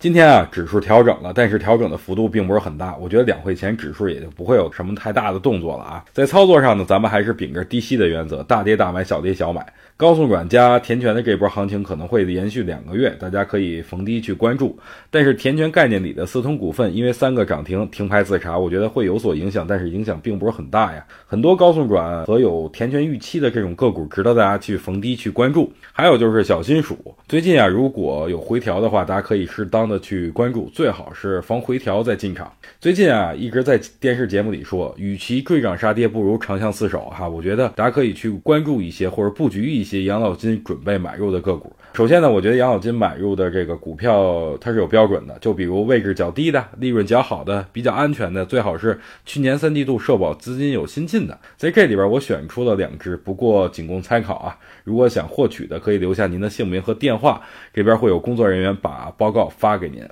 今天啊，指数调整了，但是调整的幅度并不是很大。我觉得两会前指数也就不会有什么太大的动作了啊。在操作上呢，咱们还是秉着低吸的原则，大跌大买，小跌小买。高送转加填权的这波行情可能会延续两个月，大家可以逢低去关注。但是填权概念里的四通股份，因为三个涨停停牌自查，我觉得会有所影响，但是影响并不是很大呀。很多高送转和有填权预期的这种个股，值得大家去逢低去关注。还有就是小金属，最近啊，如果有回调的话，大家可以适当的去关注，最好是防回调再进场。最近啊，一直在电视节目里说，与其追涨杀跌，不如长相厮守哈。我觉得大家可以去关注一些或者布局一些。些养老金准备买入的个股，首先呢，我觉得养老金买入的这个股票它是有标准的，就比如位置较低的、利润较好的、比较安全的，最好是去年三季度社保资金有新进的。在这里边，我选出了两只，不过仅供参考啊。如果想获取的，可以留下您的姓名和电话，这边会有工作人员把报告发给您。